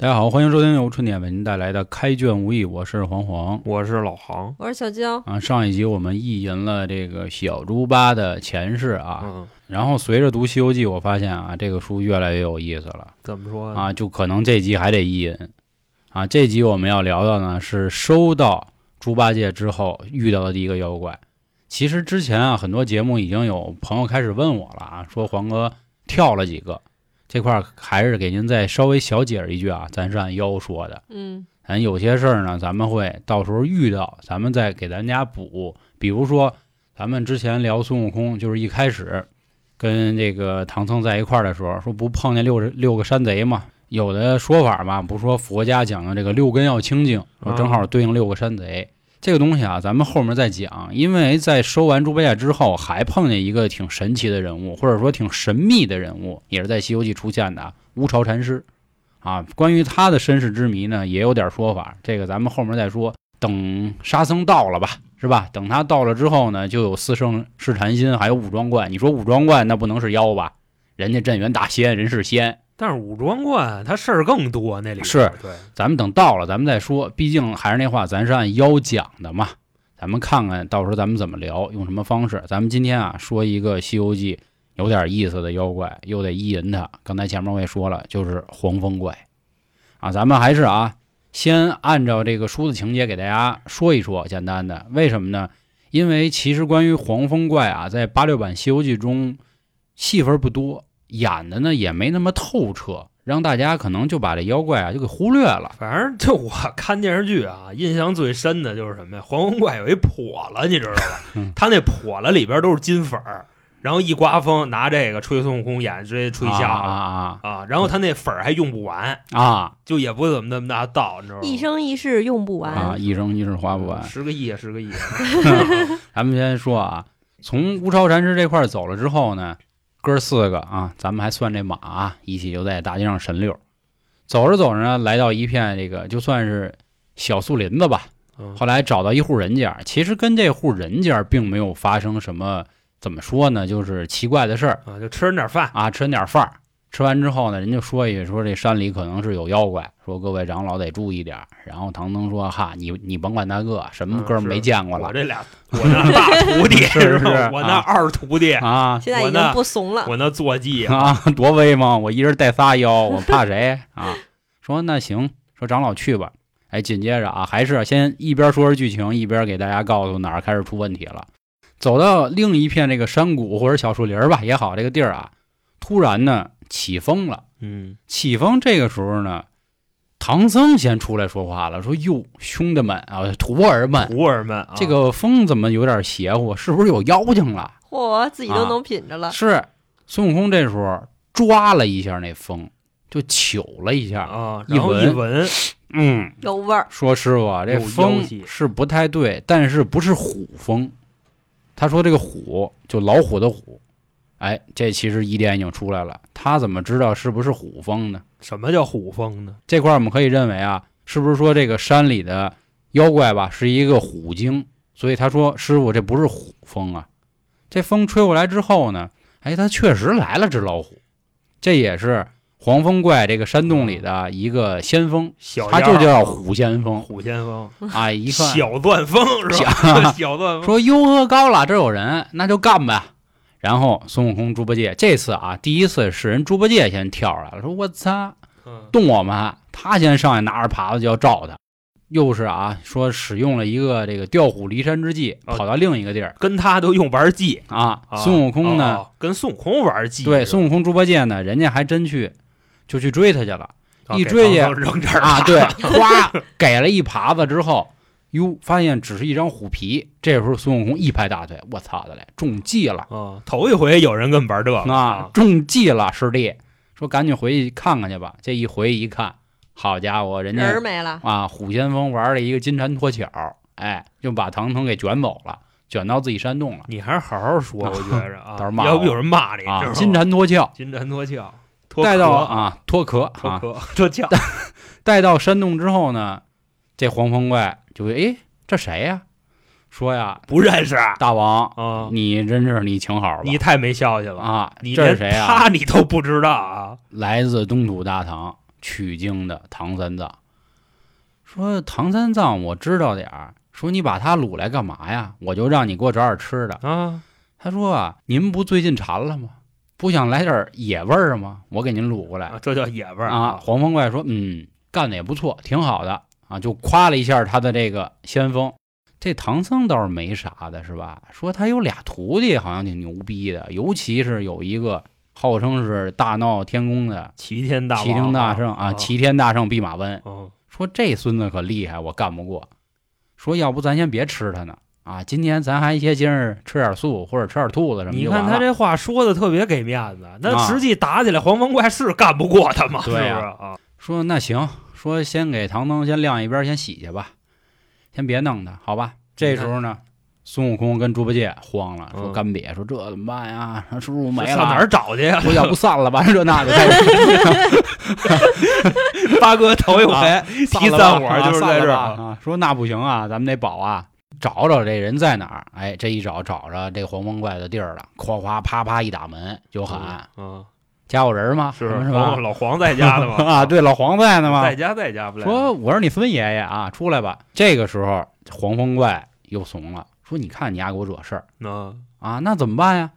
大家好，欢迎收听由春点为您带来的《开卷无益》，我是黄黄我是老杭，我是小娇，啊。上一集我们意淫了这个小猪八的前世啊，嗯，然后随着读《西游记》，我发现啊，这个书越来越有意思了怎么说呢？啊，就可能这集还得意淫啊。这集我们要聊的呢是收到猪八戒之后遇到的第一个妖怪。其实之前啊，很多节目已经有朋友开始问我了啊，说黄哥跳了几个，这块儿还是给您再稍微小解释一句啊，咱是按妖说的。嗯咱有些事儿呢，咱们会到时候遇到，咱们再给咱家补。比如说，咱们之前聊孙悟空，就是一开始跟这个唐僧在一块儿的时候，说不碰见六十六个山贼嘛？有的说法嘛，不是说佛家讲的这个六根要清净，说正好对应六个山贼。这个东西啊，咱们后面再讲，因为在收完猪八戒之后，还碰见一个挺神奇的人物，或者说挺神秘的人物，也是在《西游记》出现的乌巢禅师。啊，关于他的身世之谜呢，也有点说法，这个咱们后面再说。等沙僧到了吧，是吧？等他到了之后呢，就有四圣试禅心，还有五庄观。你说五庄观那不能是妖吧？人家镇元大仙，人是仙。但是武装观他事儿更多，那里边是对，咱们等到了，咱们再说。毕竟还是那话，咱是按妖讲的嘛。咱们看看到时候咱们怎么聊，用什么方式。咱们今天啊，说一个《西游记》有点意思的妖怪，又得意淫他。刚才前面我也说了，就是黄风怪啊。咱们还是啊，先按照这个书的情节给大家说一说，简单的。为什么呢？因为其实关于黄风怪啊，在八六版《西游记》中戏份不多，演的呢也没那么透彻，让大家可能就把这妖怪啊就给忽略了。反正就我看电视剧啊，印象最深的就是什么呀？黄风怪有一笸箩，你知道吧嗯？他那笸箩里边都是金粉儿，然后一刮风拿这个吹孙悟空眼，直接吹瞎了啊啊！然后他那粉儿还用不完，啊 啊就也不怎么那么大道，你知道吗？一生一世用不完。啊！一生一世花不完。十个亿，十个亿。咱们先说啊，从乌超禅师这块走了之后呢，哥四个啊，咱们还算这马啊，一起就在大街上神溜。走着走着呢，来到一片这个就算是小树林子吧。嗯后来找到一户人家，其实跟这户人家并没有发生什么怎么说呢，就是奇怪的事儿啊，就吃人点饭，啊，吃点饭儿。吃完之后呢，人就说一句说这山里可能是有妖怪，说各位长老得注意点儿。然后唐僧说哈，你你甭管大个什么嗯哥们儿没见过了我这俩，我那大徒弟 是不是我那啊二徒弟，啊现在已经不怂了。我那坐骑 啊，多威猛！我一人带仨妖，我怕谁啊？说那行，说长老去吧。哎，紧接着啊，还是先一边说着剧情，一边给大家告诉哪儿开始出问题了。走到另一片这个山谷或者小树林儿吧也好，这个地儿啊，突然呢起风了。嗯，起风这个时候呢，唐僧先出来说话了，说：“哟，兄弟们啊，徒儿们，徒儿们啊，这个风怎么有点邪乎？是不是有妖精了？”嚯，自己都啊能品着了。是孙悟空这时候抓了一下那风，就糗了一下。啊，一然后一闻闻，嗯，有味儿，说师傅啊，这风是不太对，但是不是虎风。他说这个虎就老虎的虎，哎，这其实疑点已经出来了。他怎么知道是不是虎风呢？什么叫虎风呢？这块儿我们可以认为啊，是不是说这个山里的妖怪吧是一个虎精？所以他说师傅这不是虎风啊。这风吹过来之后呢，哎，他确实来了只老虎，这也是黄风怪这个山洞里的一个先锋，小它就叫虎先锋虎先锋，啊。一看小钻风是吧？小钻风，说哟呵高了，这有人，那就干呗。然后孙悟空、猪八戒这次啊，第一次是人猪八戒先跳出来了，说我操，嗯动我们！他先上去拿着耙子就要照他，又是啊，说使用了一个这个调虎离山之计，哦跑到另一个地儿跟他都用玩计。啊。啊孙悟空呢，跟孙悟空玩计，对孙悟空、猪八戒呢，人家还真去就去追他去了一追去扔这儿啊。了对，哗给了一耙子之后，哟，发现只是一张虎皮。这时候孙悟空一拍大腿，我操的嘞，中计了啊，头一回有人跟玩这个啊，中计了，师弟，说赶紧回去看看去吧。这一回一看，好家伙，人家人没了。啊，虎先锋玩了一个金蝉脱壳，哎，就把唐僧给卷走了，卷到自己山洞了你还是好好说，我觉着啊 要不有人骂你，啊，金蝉脱壳，金蝉脱壳，脱带到壳啊脱壳啊，脱壳脱壳，带到山洞之后呢，这黄风怪就哎这谁呀？说呀，不认识大王，啊，你真是你请好了吧，你太没消息了，啊，你这是谁啊？他你都不知道啊，来自东土大唐，取经的唐三藏，说唐三藏我知道点儿，说你把他掳来干嘛呀？我就让你给我找点吃的。啊，他说啊，您不最近馋了吗？不想来点野味儿吗？我给您掳过来啊这叫野味儿啊。黄风怪说，嗯，干的也不错，挺好的啊，就夸了一下他的这个先锋。这唐僧倒是没啥的，是吧？说他有俩徒弟，好像挺牛逼的，尤其是有一个号称是大闹天宫的齐天大王齐天大圣啊，啊，齐天大圣弼马温。嗯说这孙子可厉害，我干不过。说要不咱先别吃他呢啊，今天咱还些今儿吃点素或者吃点兔子什么你。看他这话说的特别给面子，那啊实际打起来黄风怪是干不过他嘛，是不是对呀啊？说那行，说先给唐僧先晾一边，先洗去吧，先别弄他，好吧？这时候呢，孙悟空跟猪八戒慌了，说嗯干瘪，说这怎么办呀？师傅没了，上哪儿找去呀？说要不散了吧？这那的 八哥头一回提散伙啊就是在这儿啊。说那不行啊，咱们得保啊，找找这人在哪儿。哎，这一找找着这黄风怪的地儿了，夸夸啪啪一打门就喊嗯，家有人吗？是是吧？老黄在家的吗 啊，对，老黄在呢吗？在家在家不来说我是你孙爷爷啊，出来吧。这个时候黄风怪又怂了，说你看你丫给我惹事儿那啊，那怎么办呀？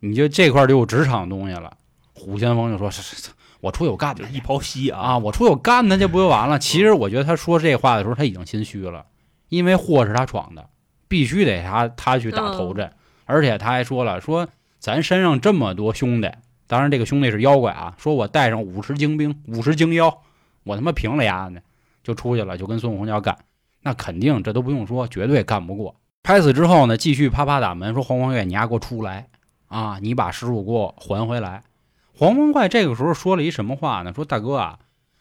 你就这块儿就有职场东西了。虎先锋就说：“是是是，我出有干的就一泡稀啊啊，我出有干的，这不就完了？”其实我觉得他说这话的时候，他已经心虚了，因为祸是他闯的，必须得他他去打头阵，而且他还说了，说咱身上这么多兄弟，当然这个兄弟是妖怪啊，说我带上五十精兵、五十精妖，我他妈平了丫呢，就出去了，就跟孙悟空要干，那肯定这都不用说，绝对干不过。拍死之后呢，继续啪啪打门，说黄风怪，你丫给我出来啊！你把师傅给我还回来。黄风怪这个时候说了一什么话呢？说大哥啊，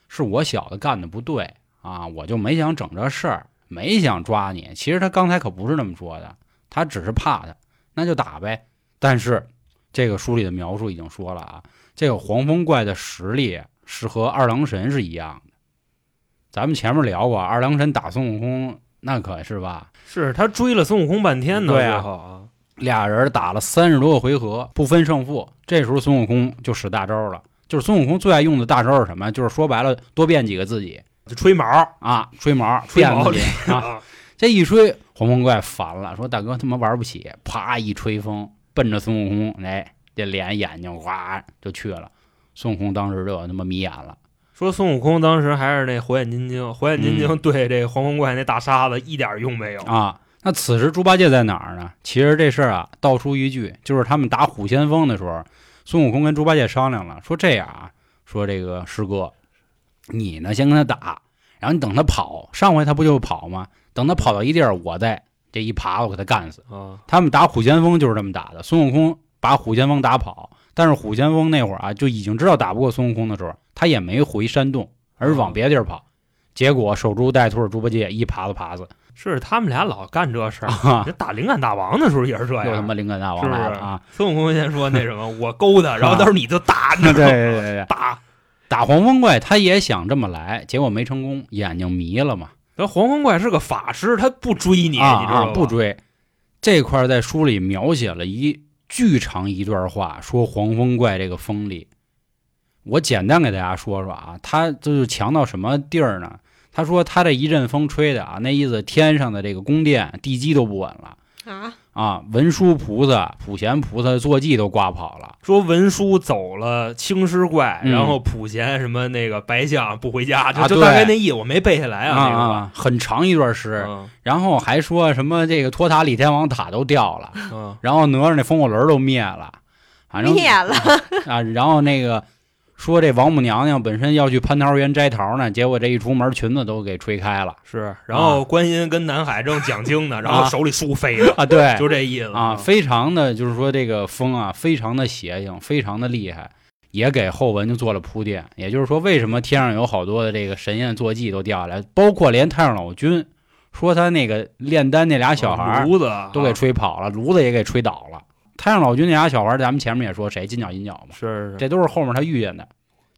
是我小子干的不对啊，我就没想整这事儿，没想抓你。其实他刚才可不是那么说的，他只是怕他，那就打呗。但是这个书里的描述已经说了啊，这个黄风怪的实力是和二郎神是一样的。咱们前面聊过，二郎神打孙悟空那可是吧，是他追了孙悟空半天呢，对啊最后啊，俩人打了三十多个回合，不分胜负。这时候孙悟空就使大招了，就是孙悟空最爱用的大招是什么？就是说白了，多变几个自己就吹毛啊，吹毛，吹毛。啊，这一吹，黄风怪烦了，说大哥他妈玩不起，啪一吹风，奔着孙悟空，哎，这脸眼睛哗就去了。孙悟空当时就他妈迷眼了，说孙悟空当时还是那火眼金睛，火眼金睛对这黄风怪那大沙子一点用没有嗯啊。那此时猪八戒在哪儿呢？其实这事儿啊，道出一句，就是他们打虎先锋的时候，孙悟空跟猪八戒商量了，说这样啊，说这个师哥，你呢先跟他打，然后你等他跑，上回他不就跑吗？等他跑到一地儿，我再这一耙我给他干死。啊，他们打虎先锋就是这么打的，孙悟空把虎先锋打跑，但是虎先锋那会儿啊就已经知道打不过孙悟空的时候，他也没回山洞，而是往别的地儿跑。结果守株待兔的猪八戒一耙子耙子，是他们俩老干这事儿。啊这，打灵感大王的时候也是这又他样，妈灵感大王来了啊！孙悟空先说那什么，我勾他，然后到时候你就打，你对对知道吗 对对对，打。打黄风怪他也想这么来，结果没成功，眼睛迷了嘛，那黄风怪是个法师，他不追你，啊你知道吗？啊不追。这块在书里描写了一巨长一段话，说黄风怪这个风力。我简单给大家说说啊，他就是强到什么地儿呢？他说他这一阵风吹的啊，那意思天上的这个宫殿地基都不稳了啊，啊，文殊菩萨、普贤菩萨坐骑都刮跑了。说文殊走了青狮怪，嗯。然后普贤什么那个白象不回家，就就大概那意思，我没背下来啊啊，那个啊，很长一段诗，嗯。然后还说什么这个托塔李天王塔都掉了，嗯，然后哪吒那风火轮都灭了，反正灭了，啊，然后那个说这王母娘娘本身要去蟠桃园摘桃呢，结果这一出门裙子都给吹开了是。然后观音跟南海正讲经呢，然后手里书飞了，啊，对，就这意思啊，非常的就是说这个风啊，非常的邪性，非常的厉害，也给后文就做了铺垫。也就是说，为什么天上有好多的这个神仙坐骑都掉下来，包括连太上老君说他那个炼丹那俩小孩儿炉子都给啊吹跑了，炉子也给吹倒了。太上老君那俩小孩儿，咱们前面也说谁金角银角嘛，是是，这都是后面他遇见的。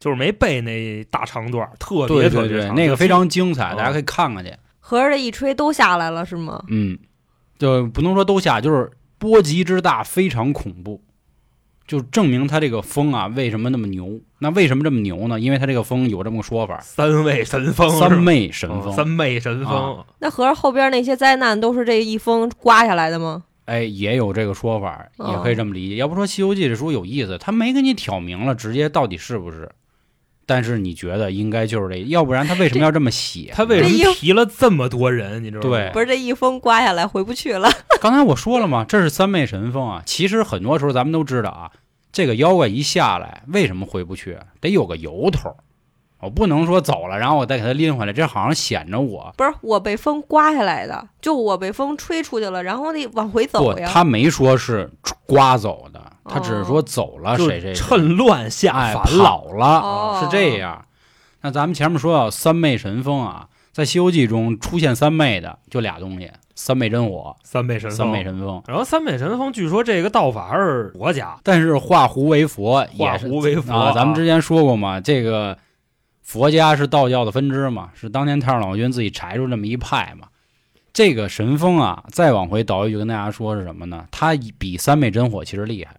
就是没背那大长段，特别对对对，特别长那个非常精彩，哦大家可以看看去。合着这一吹都下来了是吗？嗯，就不能说都下，就是波及之大非常恐怖。就证明他这个风啊为什么那么牛。那为什么这么牛呢？因为他这个风有这么个说法，三位神风，三昧神风。哦三昧神风，那合着后边那些灾难都是这一风刮下来的吗？哎，也有这个说法，哦也可以这么理解。要不说《西游记》这书有意思，他没给你挑明了，直接到底是不是。但是你觉得应该就是这，要不然他为什么要这么写？他为什么提了这么多人？你知道吗？对不是这一风刮下来回不去了。刚才我说了嘛，这是三昧神风啊。其实很多时候咱们都知道啊，这个妖怪一下来，为什么回不去？得有个由头。我不能说走了，然后我再给他拎回来，这好像显着我不是我被风刮下来的，就我被风吹出去了，然后我得往回走，呀。他没说是刮走的，他只是说走了就谁谁谁趁乱下哎凡了。跑了，哦是这样。那咱们前面说到三昧神风啊，在《西游记》中出现三昧的就俩东西：三昧真火、三昧神风，三昧神风。然后三昧神风，据说这个道法是佛家，但是化胡为佛也化是胡为佛啊，咱们之前说过嘛，这个佛家是道教的分支嘛，是当年太上老君自己裁出这么一派嘛。这个神风啊，再往回倒一句跟大家说是什么呢？它比三昧真火其实厉害，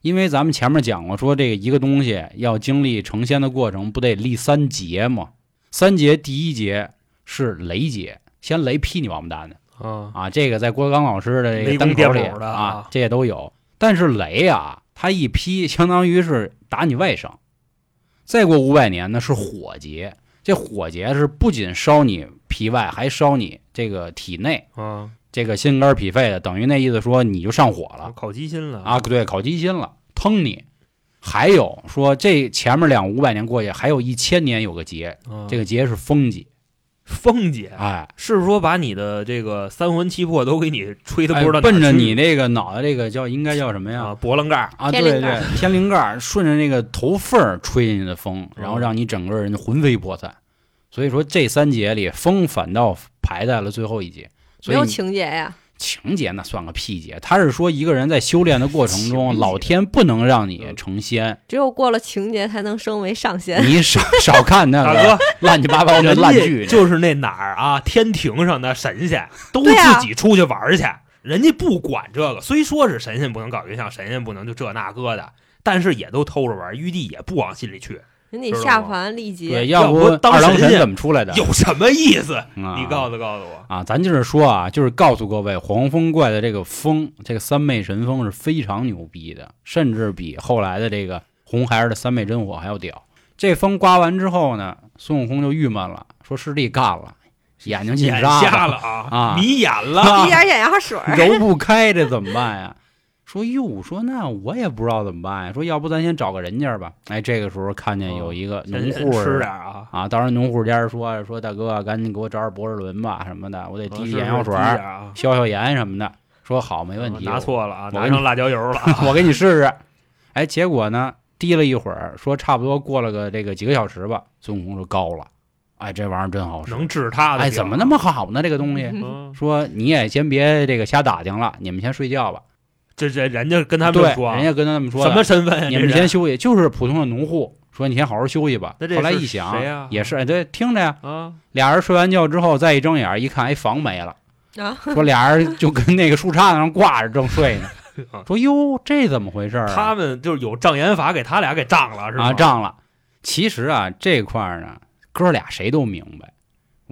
因为咱们前面讲过，说这个一个东西要经历成仙的过程，不得立三劫吗？三劫第一劫是雷劫，先雷劈你王八蛋的。啊，啊，这个在郭德纲老师的这个单口里啊啊，这些都有。但是雷啊，它一劈，相当于是打你外伤。再过五百年呢，是火劫。这火劫是不仅烧你皮外，还烧你这个体内，啊，这个心肝脾肺的，等于那意思说你就上火了烤鸡心了啊，对，烤鸡心了，腾你。还有说这前面两五百年过去，还有一千年有个劫，啊这个劫是风劫，风姐哎，是说把你的这个三魂七魄都给你吹的不哎知道奔着你那个脑袋这个叫应该叫什么呀？啊脖棱盖儿啊，对对，天灵盖儿顺着那个头缝儿吹进去的风，然后嗯让你整个人魂飞魄散。所以说这三节里，风反倒排在了最后一节。所没有以情节呀。情节那算个屁节，他是说一个人在修炼的过程中，老天不能让你成仙，只有过了情节才能升为上仙。你少少看那大个哥，乱七八糟的烂剧。就是那哪儿啊，天庭上的神仙都自己出去玩儿去，人家不管这个。虽说是神仙不能搞对象，神仙不能就这那个的，但是也都偷着玩，玉帝也不往心里去，人得知道吗下凡历对，劫，要要不当二郎神怎么出来的？有什么意思？啊你告诉告诉我。啊，咱就是说啊，就是告诉各位，黄风怪的这个风，这个三昧神风是非常牛逼的，甚至比后来的这个红孩儿的三昧真火还要屌。这风刮完之后呢，孙悟空就郁闷了，说师弟干了，眼睛进沙瞎了啊，啊迷眼了，啊 一点眼药水。揉不开，这怎么办呀？说哟，说那我也不知道怎么办呀。说要不咱先找个人家吧。哎，这个时候看见有一个农人户吃点啊，啊，当时农户家说说大哥，赶紧给我找点博士伦吧什么的，我得滴滴眼药水消消炎什么的。说好，没问题。拿错了啊，拿成辣椒油了啊。我给你试试。哎，结果呢，滴了一会儿，说差不多过了个这个几个小时吧。孙悟空就高了，哎，这玩意儿真好使。能治他的病。哎，怎么那么好呢？这个东西。嗯？说你也先别这个瞎打听了，你们先睡觉吧。这这人家跟他们，说啊，人家跟他们说什么身份呀？你们先休息，就是普通的农户。说你先好好休息吧那。后来一想，谁呀也是哎，对，听着呀。啊，俩人睡完觉之后，再一睁眼一看，哎，房没了。啊，说俩人就跟那个树杈子上挂着正睡呢 啊。说哟，这怎么回事啊？他们就是有障眼法，给他俩给障了，是吧？啊，胀了。其实啊，这块儿呢，哥俩谁都明白。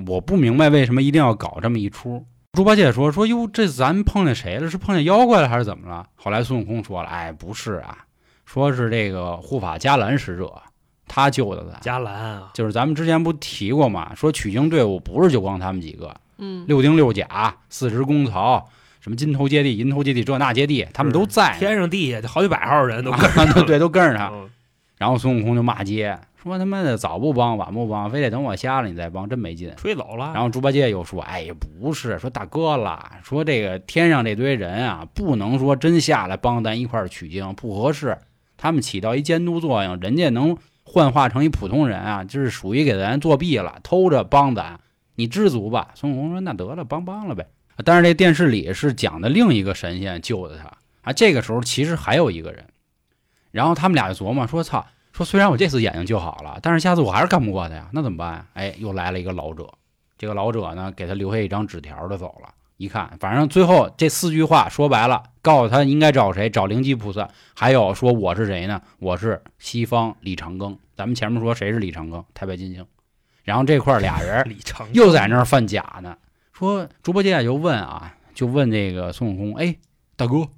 我不明白为什么一定要搞这么一出。猪八戒说：“说哟，这咱碰见谁了？是碰见妖怪了还是怎么了？”后来孙悟空说了：“哎，不是啊，说是这个护法伽蓝使者，他救的咱。伽蓝啊，就是咱们之前不提过嘛，说取经队伍不是就光他们几个，嗯，六丁六甲、四十公曹，什么金头接地、银头接地，这那接地，他们都在。天上地下好几百号人都跟啊，对对，都跟着他。嗯然后孙悟空就骂街，说他妈的早不帮晚不帮，非得等我瞎了你再帮，真没劲。吹走了。然后猪八戒又说：“哎呀，不是，说大哥啦，说这个天上这堆人啊，不能说真下来帮咱一块儿取经，不合适。他们起到一监督作用，人家能幻化成一普通人啊，就是属于给咱作弊了，偷着帮咱，你知足吧。”孙悟空说：“那得了，帮帮了呗。”但是这电视里是讲的另一个神仙救的他啊。这个时候其实还有一个人，然后他们俩就琢磨说：“操，说虽然我这次眼睛救好了，但是下次我还是干不过他呀，那怎么办呀？”哎，又来了一个老者。这个老者呢，给他留下一张纸条就走了，一看，反正最后这四句话说白了，告诉他应该找谁，找灵吉菩萨。还有说我是谁呢？我是西方李长庚。咱们前面说谁是李长庚？太白金星。然后这块俩人又在那儿犯假呢。说猪八戒就问啊，就问这个孙悟空，哎，大哥，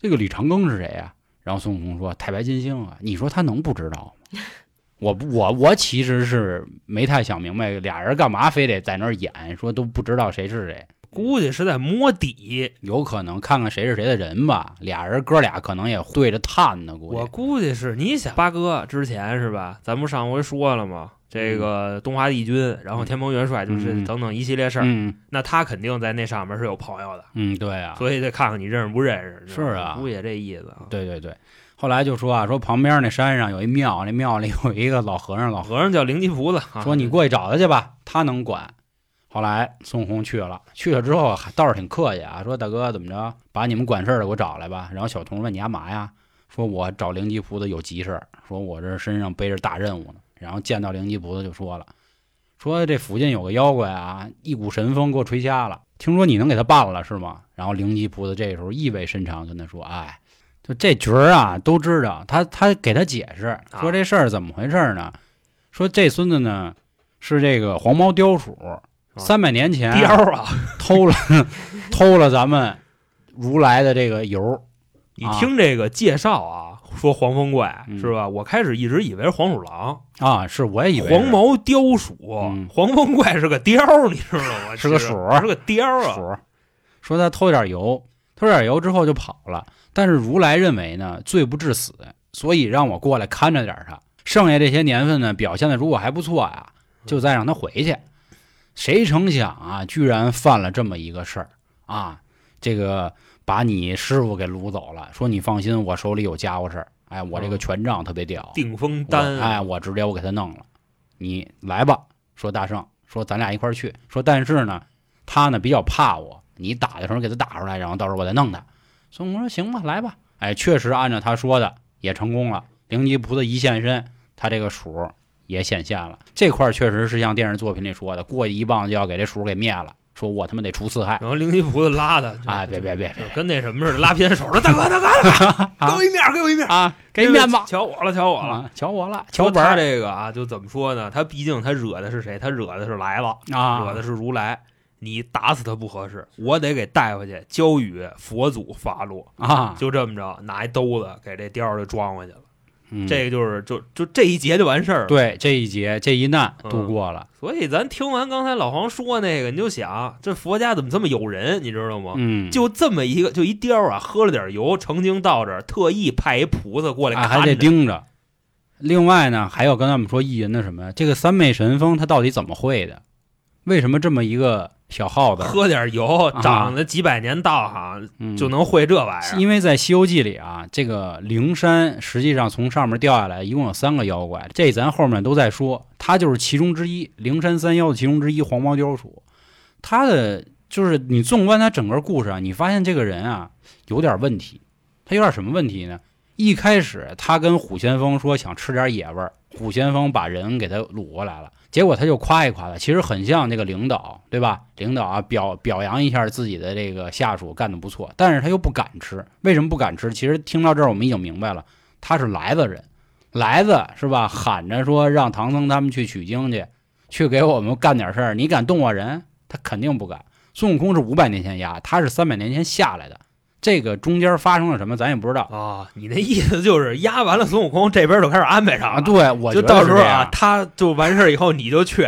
这个李长庚是谁呀、然后孙悟空说太白金星啊，你说他能不知道吗？我我我其实是没太想明白，俩人干嘛非得在那儿演，说都不知道谁是谁。估计是在摸底。有可能看看谁是谁的人吧，俩人哥俩可能也对着探呢，估我。估计是你想八哥之前是吧？咱不上回说了吗？这个东华帝君，然后天蓬元帅，就是嗯等等一系列事儿。嗯那他肯定在那上面是有朋友的，嗯，对啊，所以得看看你认识不认识。是啊估计也这意思啊。对对对。后来就说啊，说旁边那山上有一庙，那庙里有一个老和尚，老和和尚叫灵吉菩萨，啊说你过去找他去吧，他能管。后来孙悟空去了，去了之后还倒是挺客气啊，说大哥怎么着，把你们管事儿的给我找来吧。然后小童问你干嘛呀？说我找灵吉菩萨有急事儿，说我这身上背着大任务呢。然后见到灵吉菩萨就说了，说这附近有个妖怪啊，一股神风给我吹瞎了，听说你能给他办了是吗？然后灵吉菩萨这时候意味深长跟他说，哎，就这角儿啊都知道，他他给他解释说这事儿怎么回事呢？说这孙子呢是这个黄毛雕鼠，三百年前貂啊！偷了 偷了咱们如来的这个油你听这个介绍啊，说黄风怪嗯是吧？我开始一直以为是黄鼠狼，啊，是我也以为黄毛雕鼠嗯，黄风怪是个貂，你知道吗？是个鼠是个貂啊。鼠，说他偷点油，偷点油之后就跑了。但是如来认为呢，罪不至死，所以让我过来看着点他。剩下这些年份呢，表现的如果还不错呀，就再让他回去。谁成想啊，居然犯了这么一个事儿啊！这个把你师傅给掳走了，说你放心，我手里有家伙事儿。哎，我这个嗯权杖特别屌，定风我丹，哎，我直接我给他弄了，你来吧。说大圣，说咱俩一块儿去。说但是呢，他呢比较怕我，你打的时候给他打出来，然后到时候我再弄他。孙悟空说行吧，来吧。哎，确实按照他说的也成功了。灵吉菩萨一现身，他这个鼠也显现了。这块儿确实是像电视作品里说的，过去一棒就要给这鼠给灭了。说我他妈得除四害然后灵吉菩萨拉的，就啊！别别别别就跟那什么似的，拉偏手了，大哥大 哥，给我一面，给我一面，啊！给面子瞧我了，瞧我了。啊！瞧我了，瞧说他本儿这个啊，就怎么说呢？他毕竟他惹的是谁？他惹的是来了，啊！惹的是如来。你打死他不合适，我得给带回去，交与佛祖发落。啊！就这么着，拿一兜子给这貂儿就装回去了。嗯这个就是就就这一劫就完事儿了。对这一劫这一难嗯度过了，所以咱听完刚才老黄说那个，你就想这佛家怎么这么有人，你知道吗？嗯，就这么一个，就一雕啊，喝了点油，成精到这儿，特意派一菩萨过来啊还得。盯着。另外呢，还要跟他们说意淫的什么呀？这个三昧神风他到底怎么会的？为什么这么一个小耗子喝点油，长了几百年道行，嗯就能会这玩意儿？因为在《西游记》里啊，这个灵山实际上从上面掉下来一共有三个妖怪，这咱后面都在说，他就是其中之一，灵山三妖的其中之一，黄毛貂鼠。他的就是你纵观他整个故事啊，你发现这个人啊有点问题，他有点什么问题呢？一开始他跟虎先锋说想吃点野味儿，虎先锋把人给他掳过来了，结果他就夸一夸他，其实很像这个领导，对吧？领导啊表表扬一下自己的这个下属干得不错，但是他又不敢吃，为什么不敢吃？其实听到这儿我们已经明白了，他是来的人，来子是吧？喊着说让唐僧他们去取经去，去给我们干点事儿，你敢动我人？他肯定不敢。孙悟空是五百年前压，他是三百年前下来的，这个中间发生了什么咱也不知道啊，你那意思就是压完了孙悟空，这边就开始安排上啊。对，我就到时候啊他就完事儿以后你就去，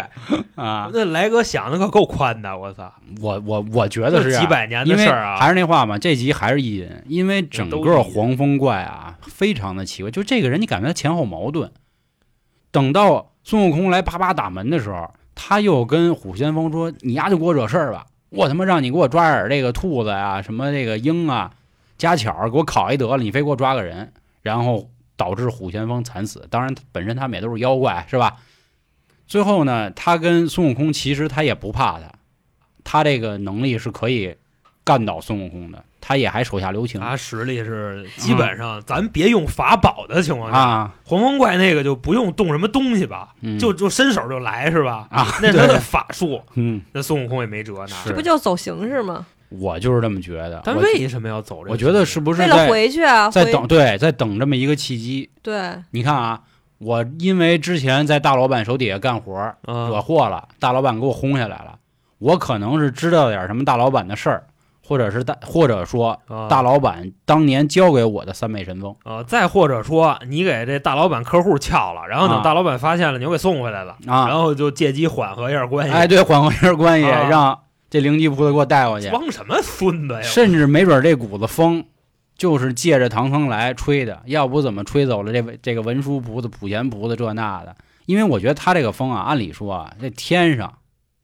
啊，那来哥想的可够宽的，我操！我我我觉得是几百年的事儿啊，还是那话嘛，这集还是意淫，因为整个黄风怪啊，非常的奇怪。就这个人，你感觉他前后矛盾。等到孙悟空来啪啪打门的时候，他又跟虎先锋说：“你丫就给我惹事儿吧，我他妈让你给我抓点这个兔子呀、什么这个鹰啊，家巧儿给我烤一得了，你非给我抓个人。”然后导致虎先锋惨死。当然，本身他们也都是妖怪，是吧？最后呢，他跟孙悟空其实他也不怕他，他这个能力是可以干倒孙悟空的，他也还手下留情。他实力是基本上，咱别用法宝的情况下，啊，黄风怪那个就不用动什么东西吧，嗯。就就伸手就来是吧？啊，那是他的法术，嗯，那孙悟空也没辙，呢这不就走形式吗？我就是这么觉得。我但为什么要走这个？我觉得是不是为了在回去啊，在等对在等这么一个契机？对，你看啊，我因为之前在大老板手底下干活儿惹啊祸了，大老板给我轰下来了，我可能是知道点什么大老板的事儿，或者是大或者说啊大老板当年交给我的三昧神风啊，再或者说你给这大老板客户撬了，然后等啊大老板发现了，你又给送回来了，啊，然后就借机缓和一下关系。哎，对，缓和一下关系，啊让这灵吉菩萨给我带过去，装什么孙子呀？甚至没准这股子风就是借着唐僧来吹的，要不怎么吹走了这这个文殊菩萨、普贤菩萨这那的？因为我觉得他这个风啊，按理说啊，这天上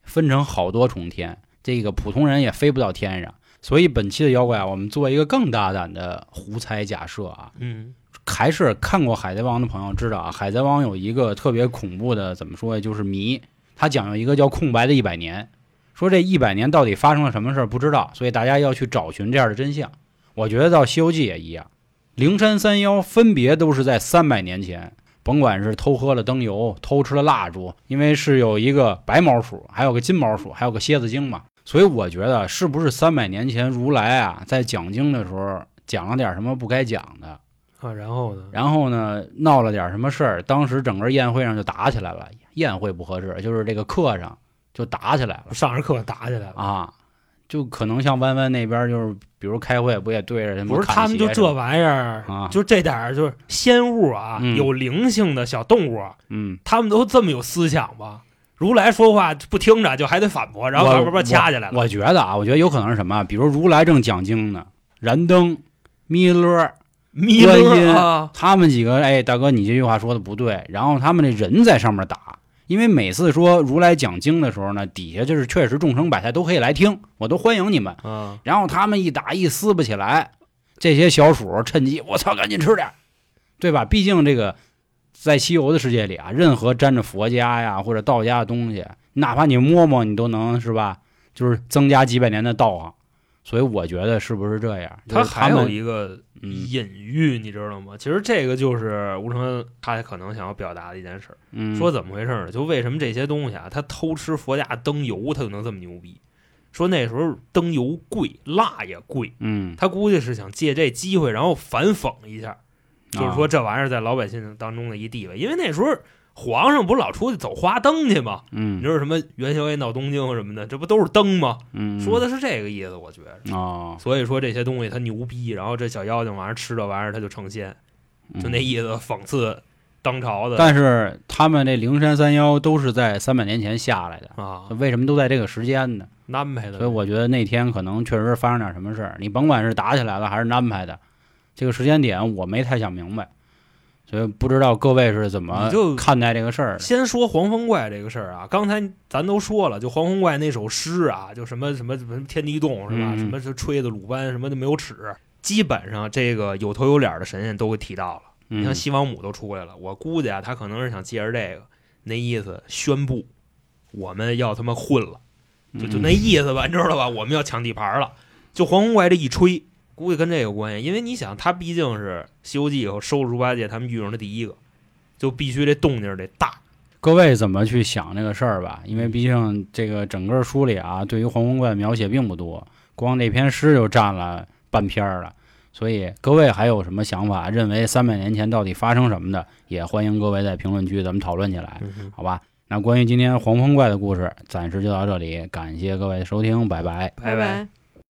分成好多重天，这个普通人也飞不到天上。所以本期的妖怪啊，我们做一个更大胆的胡猜假设啊，嗯还是看过《海贼王》的朋友知道啊，《海贼王》有一个特别恐怖的，怎么说呀？就是谜，它讲究一个叫空白的一百年，说这一百年到底发生了什么事儿不知道，所以大家要去找寻这样的真相。我觉得到《西游记》也一样，灵山三妖分别都是在三百年前，甭管是偷喝了灯油、偷吃了蜡烛，因为是有一个白毛鼠，还有个金毛鼠，还有个蝎子精嘛，所以我觉得是不是三百年前如来啊在讲经的时候讲了点什么不该讲的？啊，然后呢？然后呢，闹了点什么事儿，当时整个宴会上就打起来了。宴会不合适，就是这个课上就打起来了上着课打起来了。啊，就可能像弯弯那边就是，比如开会不也对着他们不是他们就这玩意儿，啊就这点儿就是仙物啊，嗯有灵性的小动物，嗯，他们都这么有思想吗？如来说话不听着，就还得反驳，然后我叭叭叭掐起来了。我觉得啊，我觉得有可能是什么，比如如来正讲经呢，燃灯、弥勒弥观音勒啊，他们几个，哎，大哥，你这句话说的不对。然后他们这人在上面打，因为每次说如来讲经的时候呢，底下就是确实众生百态都可以来听，我都欢迎你们。啊，然后他们一打一撕不起来，这些小鼠趁机，我操，赶紧吃点，对吧？毕竟这个在西游的世界里啊，任何沾着佛家呀或者道家的东西，哪怕你摸摸，你都能是吧？就是增加几百年的道行。所以我觉得是不是这样？他还有一个嗯隐喻，你知道吗？其实这个就是吴承恩他可能想要表达的一件事说怎么回事呢？就为什么这些东西啊，他偷吃佛家灯油，他就能这么牛逼？说那时候灯油贵，蜡也贵，嗯，他估计是想借这机会，然后反讽一下，就是说啊这玩意儿在老百姓当中的一地位。因为那时候皇上不是老出去走花灯去吗？嗯你嗯说什么元宵夜闹东京什么的，这不都是灯吗？嗯，说的是这个意思，我觉得。哦，所以说这些东西它牛逼，然后这小妖精晚上吃这玩意儿它就成仙，就那嗯意思，讽刺当朝的但是他们这灵山三妖都是在三百年前下来的，啊，为什么都在这个时间呢？安排的。所以我觉得那天可能确实发生点什么事儿，你甭管是打起来了还是安排的，这个时间点我没太想明白，所以不知道各位是怎么就看待这个事儿。先说黄风怪这个事儿啊，刚才咱都说了，就黄风怪那首诗啊，就什么什么什么天地动是吧？什么是吹的鲁班什么的没有齿，基本上这个有头有脸的神仙都给提到了。你嗯像西王母都出来了，我估计啊，他可能是想借着这个那意思宣布我们要他妈混了。就就那意思吧，你知道吧？我们要抢地盘了。就黄风怪这一吹，估计跟这有关系，因为你想，他毕竟是《西游记》以后收了猪八戒他们遇上的第一个，就必须这动静得大。各位怎么去想这个事儿吧？因为毕竟这个整个书里啊，对于黄风怪描写并不多，光那篇诗就占了半篇儿了。所以各位还有什么想法？认为三百年前到底发生什么的，也欢迎各位在评论区咱们讨论起来，嗯好吧？那关于今天黄风怪的故事，暂时就到这里，感谢各位的收听，拜拜。拜拜。